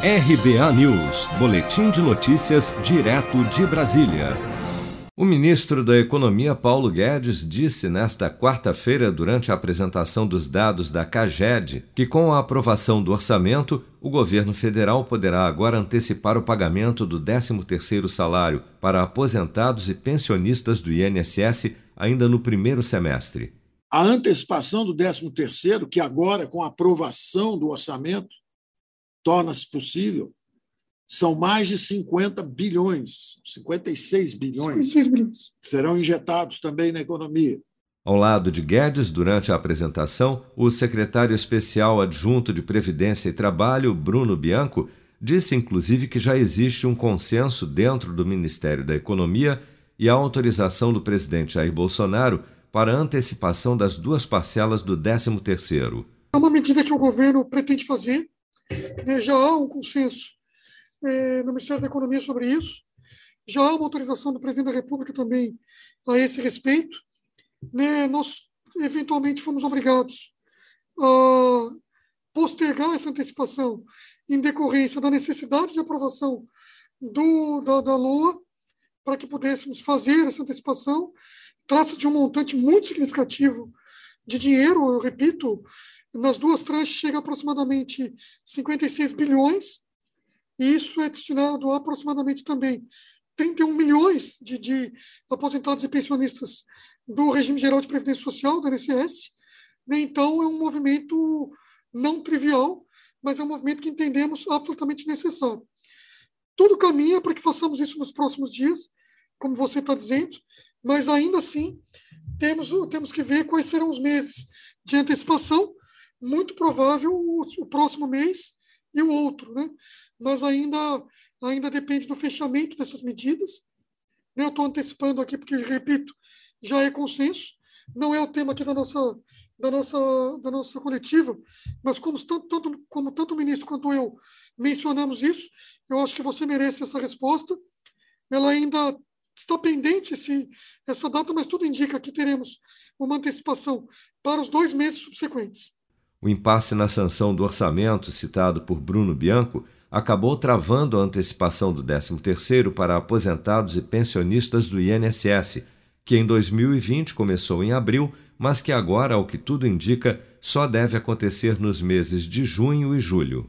RBA News, Boletim de Notícias, direto de Brasília. O ministro da Economia, Paulo Guedes, disse nesta quarta-feira, durante a apresentação dos dados da CAGED, que com a aprovação do orçamento, o governo federal poderá agora antecipar o pagamento do 13º salário para aposentados e pensionistas do INSS ainda no primeiro semestre. A antecipação do 13º, que agora, com a aprovação do orçamento, torna-se possível, são mais de 50 bilhões, 56 bilhões, 56 bilhões, que serão injetados também na economia. Ao lado de Guedes, durante a apresentação, o secretário especial adjunto de Previdência e Trabalho, Bruno Bianco, disse inclusive que já existe um consenso dentro do Ministério da Economia e a autorização do presidente Jair Bolsonaro para a antecipação das duas parcelas do 13º. É uma medida que o governo pretende fazer já há um consenso é, no Ministério da Economia sobre isso, já há uma autorização do presidente da República também a esse respeito. Né? Nós, eventualmente, fomos obrigados a postergar essa antecipação em decorrência da necessidade de aprovação do, da, da LOA para que pudéssemos fazer essa antecipação. Trata-se de um montante muito significativo de dinheiro, eu repito, nas duas tranches chega a aproximadamente 56 bilhões, e isso é destinado a aproximadamente também 31 milhões de, de aposentados e pensionistas do regime geral de previdência social, do INSS. Né? Então, é um movimento não trivial, mas é um movimento que entendemos absolutamente necessário. Tudo caminha para que façamos isso nos próximos dias, como você está dizendo, mas ainda assim temos, temos que ver quais serão os meses de antecipação muito provável o, o próximo mês e o outro, né? Mas ainda ainda depende do fechamento dessas medidas. Né? Eu estou antecipando aqui porque, repito, já é consenso. Não é o tema aqui da nossa da nossa da nossa coletiva, mas como tanto, tanto como tanto o ministro quanto eu mencionamos isso, eu acho que você merece essa resposta. Ela ainda está pendente esse, essa data, mas tudo indica que teremos uma antecipação para os dois meses subsequentes. O impasse na sanção do orçamento citado por Bruno Bianco acabou travando a antecipação do 13º para aposentados e pensionistas do INSS, que em 2020 começou em abril, mas que agora, ao que tudo indica, só deve acontecer nos meses de junho e julho.